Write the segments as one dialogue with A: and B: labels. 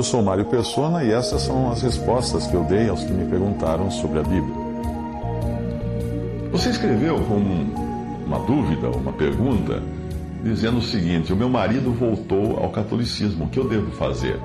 A: Eu sou Mário Persona e essas são as respostas que eu dei aos que me perguntaram sobre a Bíblia. Você escreveu com uma dúvida, uma pergunta, dizendo o seguinte: O meu marido voltou ao catolicismo, o que eu devo fazer?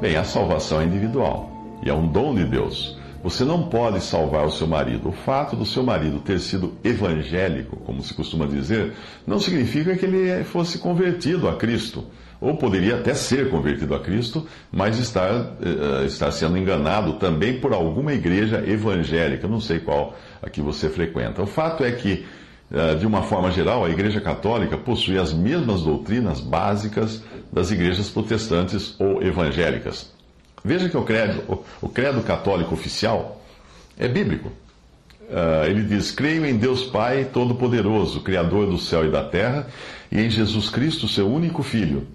A: Bem, a salvação é individual e é um dom de Deus. Você não pode salvar o seu marido. O fato do seu marido ter sido evangélico, como se costuma dizer, não significa que ele fosse convertido a Cristo. Ou poderia até ser convertido a Cristo, mas estar, uh, estar sendo enganado também por alguma igreja evangélica, não sei qual a que você frequenta. O fato é que, uh, de uma forma geral, a Igreja Católica possui as mesmas doutrinas básicas das igrejas protestantes ou evangélicas. Veja que o credo, o credo católico oficial é bíblico. Uh, ele diz: Creio em Deus Pai Todo-Poderoso, Criador do céu e da terra, e em Jesus Cristo, seu único Filho,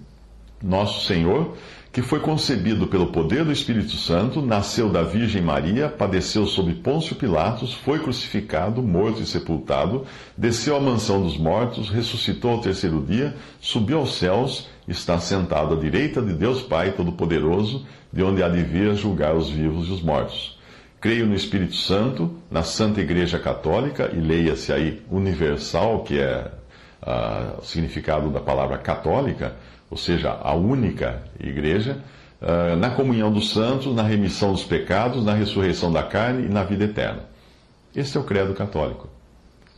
A: nosso Senhor, que foi concebido pelo poder do Espírito Santo, nasceu da Virgem Maria, padeceu sob Pôncio Pilatos, foi crucificado, morto e sepultado, desceu à mansão dos mortos, ressuscitou ao terceiro dia, subiu aos céus, está sentado à direita de Deus Pai Todo-Poderoso, de onde há de vir julgar os vivos e os mortos. Creio no Espírito Santo, na Santa Igreja Católica, e leia-se aí universal, que é o significado da palavra católica, ou seja, a única igreja, uh, na comunhão dos santos, na remissão dos pecados, na ressurreição da carne e na vida eterna. Esse é o credo católico.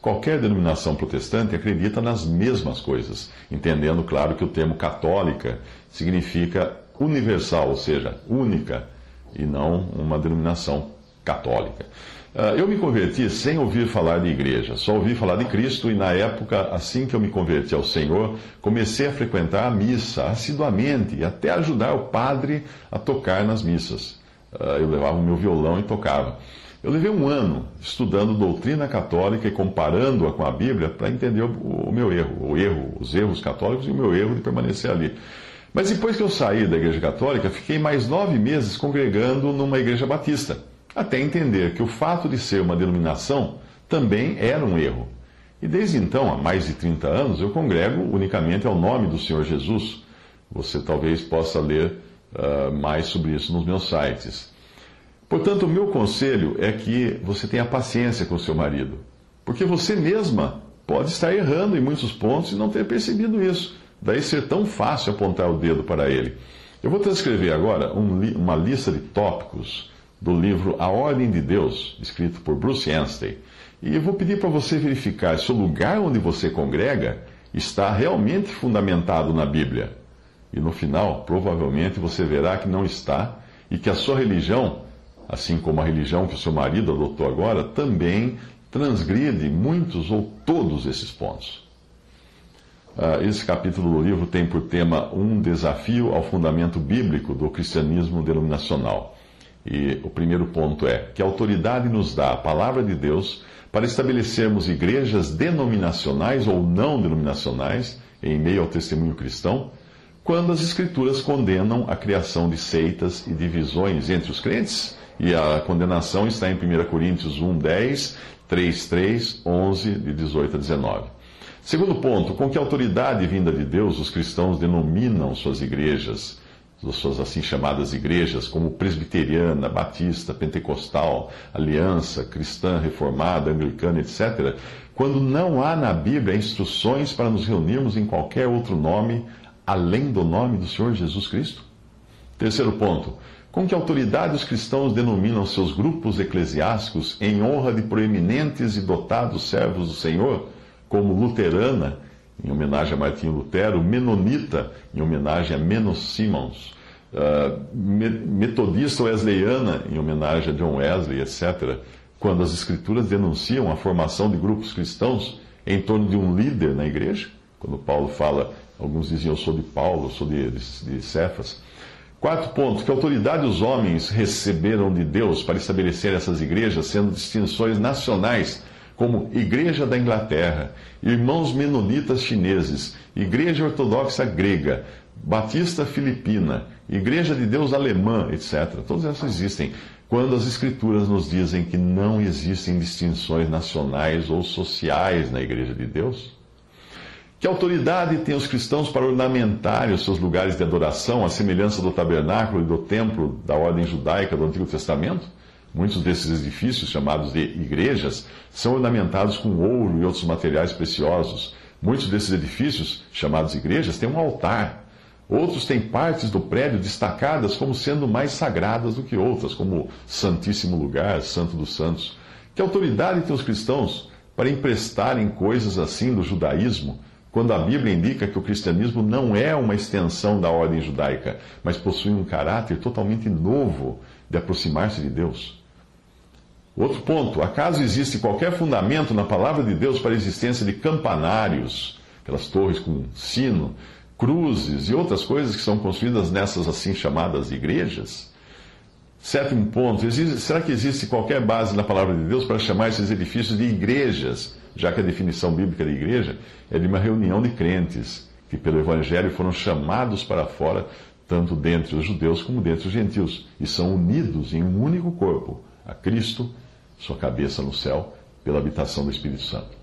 A: Qualquer denominação protestante acredita nas mesmas coisas, entendendo, claro, que o termo católica significa universal, ou seja, única, e não uma denominação católica. Ah, eu me converti sem ouvir falar de igreja, só ouvi falar de Cristo e na época, assim que eu me converti ao Senhor, comecei a frequentar a missa assiduamente e até ajudar o padre a tocar nas missas. Ah, eu levava o meu violão e tocava. Eu levei um ano estudando doutrina católica e comparando-a com a Bíblia para entender o meu erro, o erro, os erros católicos e o meu erro de permanecer ali. Mas depois que eu saí da Igreja Católica, fiquei mais nove meses congregando numa igreja batista, até entender que o fato de ser uma denominação também era um erro. E desde então, há mais de 30 anos, eu congrego unicamente ao nome do Senhor Jesus. Você talvez possa ler uh, mais sobre isso nos meus sites. Portanto, o meu conselho é que você tenha paciência com o seu marido, porque você mesma pode estar errando em muitos pontos e não ter percebido isso. Daí ser tão fácil apontar o dedo para ele. Eu vou transcrever agora um, uma lista de tópicos do livro A Ordem de Deus, escrito por Bruce Anstey. E eu vou pedir para você verificar se o lugar onde você congrega está realmente fundamentado na Bíblia. E no final, provavelmente você verá que não está e que a sua religião, assim como a religião que o seu marido adotou agora, também transgride muitos ou todos esses pontos. Uh, esse capítulo do livro tem por tema um desafio ao fundamento bíblico do cristianismo denominacional. E o primeiro ponto é que a autoridade nos dá a palavra de Deus para estabelecermos igrejas denominacionais ou não denominacionais em meio ao testemunho cristão, quando as Escrituras condenam a criação de seitas e divisões entre os crentes. E a condenação está em 1 Coríntios 1, 10, 3, 3, 11, de 18 a 19. Segundo ponto, com que autoridade vinda de Deus os cristãos denominam suas igrejas, suas assim chamadas igrejas, como presbiteriana, batista, pentecostal, aliança, cristã, reformada, anglicana, etc., quando não há na Bíblia instruções para nos reunirmos em qualquer outro nome além do nome do Senhor Jesus Cristo? Terceiro ponto, com que autoridade os cristãos denominam seus grupos eclesiásticos em honra de proeminentes e dotados servos do Senhor? como luterana, em homenagem a Martinho Lutero, menonita, em homenagem a Menos Simons, uh, metodista wesleyana, em homenagem a John Wesley, etc., quando as Escrituras denunciam a formação de grupos cristãos em torno de um líder na igreja, Quando Paulo fala, alguns diziam, eu sou de Paulo, eu sou de, de, de Cefas. Quarto ponto, que autoridade os homens receberam de Deus para estabelecer essas igrejas, sendo distinções nacionais, como Igreja da Inglaterra, Irmãos Menonitas Chineses, Igreja Ortodoxa Grega, Batista Filipina, Igreja de Deus Alemã, etc. Todas essas existem. Quando as Escrituras nos dizem que não existem distinções nacionais ou sociais na Igreja de Deus, que autoridade têm os cristãos para ornamentarem os seus lugares de adoração, à semelhança do tabernáculo e do templo da ordem judaica do Antigo Testamento? Muitos desses edifícios, chamados de igrejas, são ornamentados com ouro e outros materiais preciosos. Muitos desses edifícios, chamados igrejas, têm um altar. Outros têm partes do prédio destacadas como sendo mais sagradas do que outras, como Santíssimo Lugar, Santo dos Santos. Que autoridade têm os cristãos para emprestarem coisas assim do judaísmo? quando a Bíblia indica que o cristianismo não é uma extensão da ordem judaica, mas possui um caráter totalmente novo de aproximar-se de Deus. Outro ponto: acaso existe qualquer fundamento na palavra de Deus para a existência de campanários, aquelas torres com sino, cruzes e outras coisas que são construídas nessas assim chamadas igrejas? Sétimo ponto: existe, será que existe qualquer base na palavra de Deus para chamar esses edifícios de igrejas? já que a definição bíblica de igreja é de uma reunião de crentes que, pelo Evangelho, foram chamados para fora, tanto dentre os judeus como dentre os gentios, e são unidos em um único corpo, a Cristo, sua cabeça no céu, pela habitação do Espírito Santo.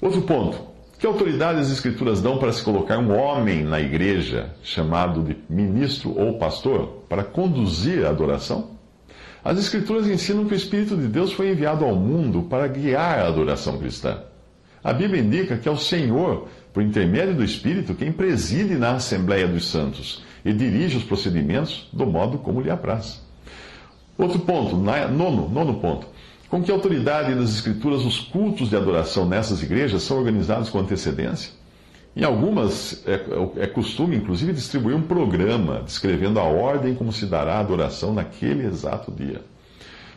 A: Outro ponto. Que autoridade as Escrituras dão para se colocar um homem na igreja, chamado de ministro ou pastor, para conduzir a adoração? As Escrituras ensinam que o Espírito de Deus foi enviado ao mundo para guiar a adoração cristã. A Bíblia indica que é o Senhor, por intermédio do Espírito, quem preside na Assembleia dos Santos e dirige os procedimentos do modo como lhe apraz. Outro ponto, nono, nono ponto. Com que autoridade nas Escrituras os cultos de adoração nessas igrejas são organizados com antecedência? Em algumas, é, é, costume, inclusive, distribuir um programa descrevendo a ordem como se dará a adoração naquele exato dia.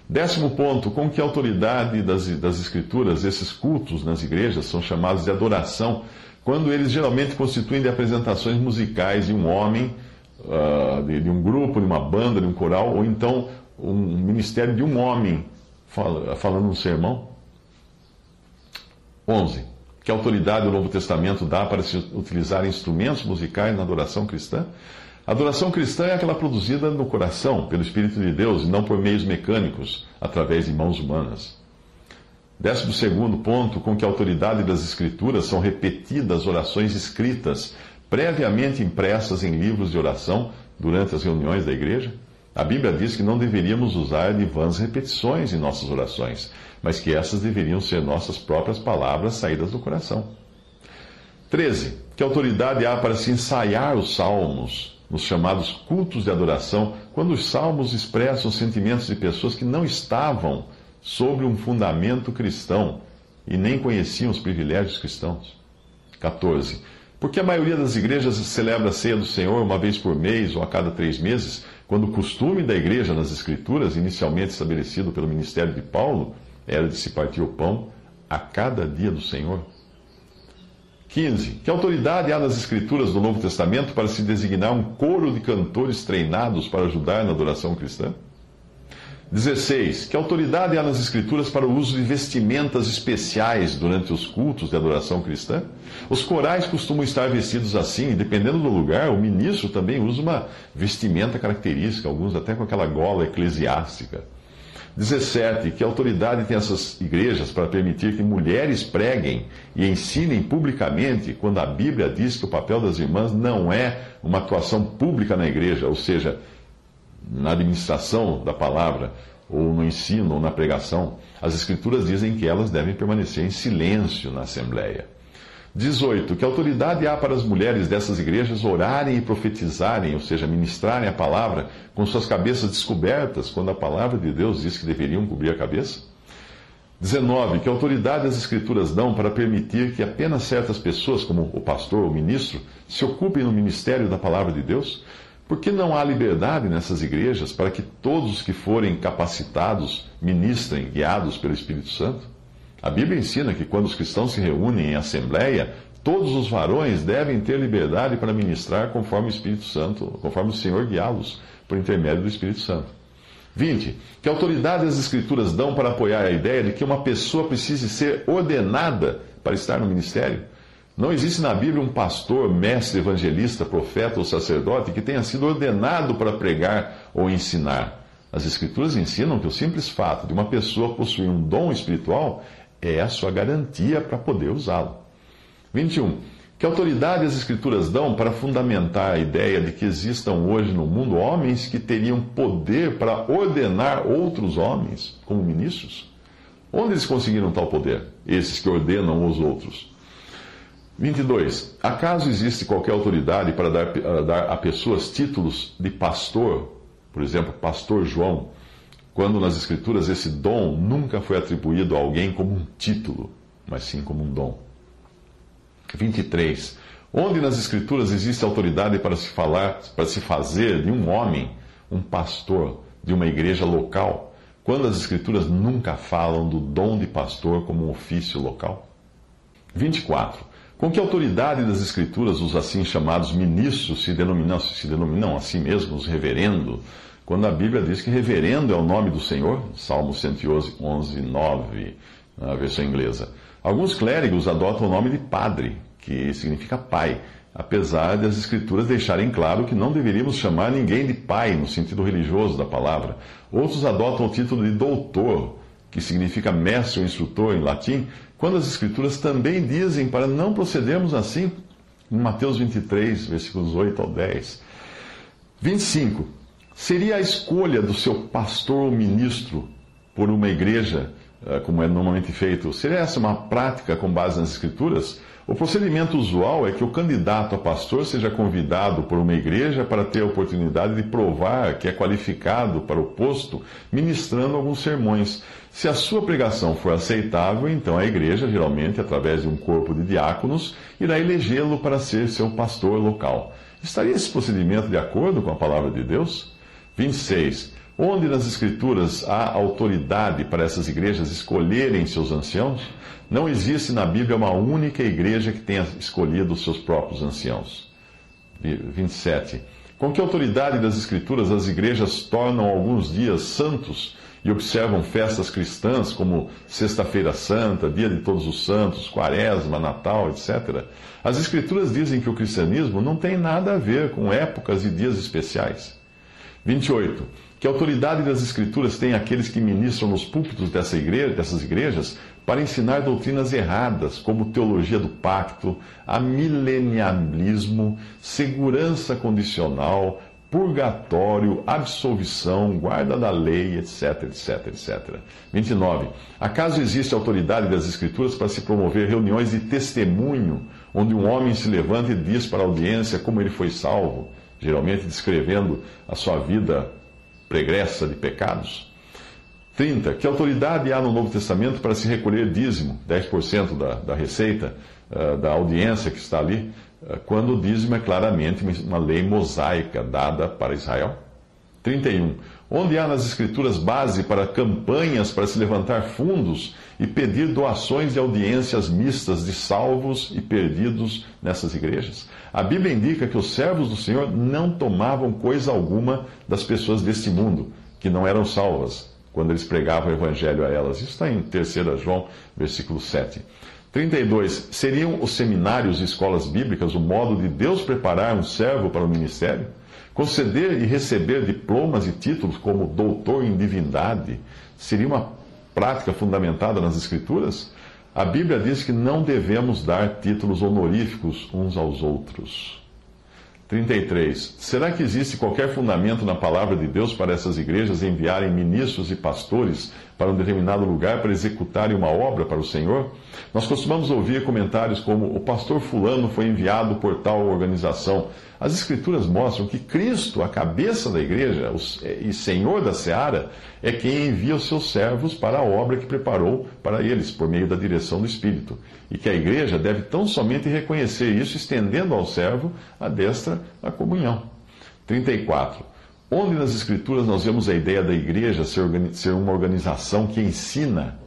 A: Décimo ponto: com que autoridade das, das Escrituras esses cultos nas igrejas são chamados de adoração, quando eles geralmente constituem de apresentações musicais de um homem, uh, de, de, um grupo, de uma banda, de um coral, ou então um ministério de um homem fala, falando um sermão? 11 que autoridade o Novo Testamento dá para se utilizar instrumentos musicais na adoração cristã? A adoração cristã é aquela produzida no coração, pelo Espírito de Deus, e não por meios mecânicos, através de mãos humanas. Décimo segundo ponto, com que autoridade das Escrituras são repetidas orações escritas, previamente impressas em livros de oração durante as reuniões da igreja. A Bíblia diz que não deveríamos usar de vãs repetições em nossas orações, mas que essas deveriam ser nossas próprias palavras saídas do coração. 13. Que autoridade há para se ensaiar os salmos, nos chamados cultos de adoração, quando os salmos expressam sentimentos de pessoas que não estavam sobre um fundamento cristão e nem conheciam os privilégios cristãos? 14. Porque a maioria das igrejas celebra a ceia do Senhor uma vez por mês ou a cada três meses, quando o costume da igreja nas Escrituras, inicialmente estabelecido pelo ministério de Paulo, era de se partir o pão a cada dia do Senhor. 15. Que autoridade há nas Escrituras do Novo Testamento para se designar um coro de cantores treinados para ajudar na adoração cristã? 16. Que autoridade há nas Escrituras para o uso de vestimentas especiais durante os cultos de adoração cristã? Os corais costumam estar vestidos assim, e dependendo do lugar, o ministro também usa uma vestimenta característica, alguns até com aquela gola eclesiástica. 17. Que autoridade tem essas igrejas para permitir que mulheres preguem e ensinem publicamente, quando a Bíblia diz que o papel das irmãs não é uma atuação pública na igreja, ou seja, na administração da palavra, ou no ensino, ou na pregação. As Escrituras dizem que elas devem permanecer em silêncio na Assembleia. 18. Que autoridade há para as mulheres dessas igrejas orarem e profetizarem, ou seja, ministrarem a palavra com suas cabeças descobertas, quando a palavra de Deus diz que deveriam cobrir a cabeça? 19. Que autoridade as Escrituras dão para permitir que apenas certas pessoas, como o pastor ou o ministro, se ocupem no ministério da palavra de Deus? Por que não há liberdade nessas igrejas para que todos os que forem capacitados ministrem, guiados pelo Espírito Santo? A Bíblia ensina que quando os cristãos se reúnem em assembleia, Todos os varões devem ter liberdade para ministrar conforme o Espírito Santo, conforme o Senhor guiá-los por intermédio do Espírito Santo. 20. Que autoridade as Escrituras dão para apoiar a ideia de que uma pessoa precise ser ordenada para estar no ministério? Não existe na Bíblia um pastor, mestre, evangelista, profeta ou sacerdote que tenha sido ordenado para pregar ou ensinar. As Escrituras ensinam que o simples fato de uma pessoa possuir um dom espiritual é a sua garantia para poder usá-lo. 21. Que autoridade as Escrituras dão para fundamentar a ideia de que existam hoje no mundo homens que teriam poder para ordenar outros homens como ministros? Onde eles conseguiram tal poder? Esses que ordenam os outros. 22. Acaso existe qualquer autoridade para dar, uh, dar a pessoas títulos de pastor, por exemplo, pastor João, quando nas Escrituras esse dom nunca foi atribuído a alguém como um título, mas sim como um dom? 23. Onde nas Escrituras existe autoridade para se falar, para se fazer de um homem um pastor de uma igreja local, quando as Escrituras nunca falam do dom de pastor como um ofício local? 24. Com que autoridade das Escrituras os assim chamados ministros se denominam, se denominam assim mesmos reverendo, quando a Bíblia diz que reverendo é o nome do Senhor? Salmo 111, 9, na versão inglesa. Alguns clérigos adotam o nome de padre, que significa pai, apesar das Escrituras deixarem claro que não deveríamos chamar ninguém de pai no sentido religioso da palavra. Outros adotam o título de doutor, que significa mestre ou instrutor em latim, quando as Escrituras também dizem para não procedermos assim, em Mateus 23, versículos 8 ao 10. 25. Seria a escolha do seu pastor ou ministro por uma igreja eh, como é normalmente feito, seria essa uma prática com base nas Escrituras? O procedimento usual é que o candidato a pastor seja convidado por uma igreja para ter a oportunidade de provar que é qualificado para o posto, ministrando alguns sermões. Se a sua pregação for aceitável, então a igreja, geralmente através de um corpo de diáconos, irá elegê-lo para ser seu pastor local. Estaria esse procedimento de acordo com a palavra de Deus? 26. Onde nas Escrituras há autoridade para essas igrejas escolherem seus anciãos, não existe na Bíblia uma única igreja que tenha escolhido os seus próprios anciãos. 27. Com que autoridade das Escrituras as igrejas tornam alguns dias santos e observam festas cristãs como Sexta-feira Santa, Dia de Todos os Santos, Quaresma, Natal, etc. As Escrituras dizem que o cristianismo não tem nada a ver com épocas e dias especiais. 28. Que autoridade das Escrituras têm aqueles que ministram nos púlpitos dessa igreja, dessas igrejas para ensinar doutrinas erradas, como teologia do pacto, amilenialismo, segurança condicional, purgatório, absolvição, guarda da lei, etc, etc, etc. 29. Acaso existe autoridade das Escrituras para se promover reuniões de testemunho, onde um homem se levanta e diz para a audiência como ele foi salvo? geralmente descrevendo a sua vida pregressa de pecados. 30. Que autoridade há no Novo Testamento para se recolher dízimo, 10% da, da receita uh, da audiência que está ali, quando o dízimo é claramente uma lei mosaica dada para Israel? 31. Onde há nas Escrituras base para campanhas para se levantar fundos e pedir doações de audiências mistas de salvos e perdidos nessas igrejas? A Bíblia indica que os servos do Senhor não tomavam coisa alguma das pessoas deste mundo, que não eram salvas, quando eles pregavam o evangelho a elas. Isso está em 3 João, versículo 7. 32. Seriam os seminários e escolas bíblicas o modo de Deus preparar um servo para o ministério? Conceder e receber diplomas e títulos como doutor em divindade seria uma prática fundamentada nas Escrituras? A Bíblia diz que não devemos dar títulos honoríficos uns aos outros. 33. Será que existe qualquer fundamento na palavra de Deus para essas igrejas enviarem ministros e pastores para um determinado lugar para executarem uma obra para o Senhor? Nós costumamos ouvir comentários como: o pastor Fulano foi enviado por tal organização. As Escrituras mostram que Cristo, a cabeça da igreja e Senhor da seara, é quem envia os seus servos para a obra que preparou para eles, por meio da direção do Espírito. E que a igreja deve tão somente reconhecer isso, estendendo ao servo a destra da comunhão. 34. Onde nas Escrituras nós vemos a ideia da igreja ser uma organização que ensina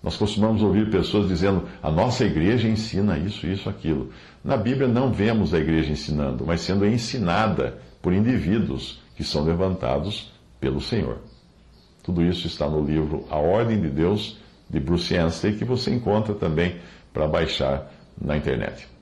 A: Nós costumamos ouvir pessoas dizendo: a nossa igreja ensina isso, isso, aquilo. Na Bíblia não vemos a igreja ensinando, mas sendo ensinada por indivíduos que são levantados pelo Senhor. Tudo isso está no livro A Ordem de Deus, de Bruce Anstey, que você encontra também para baixar na internet.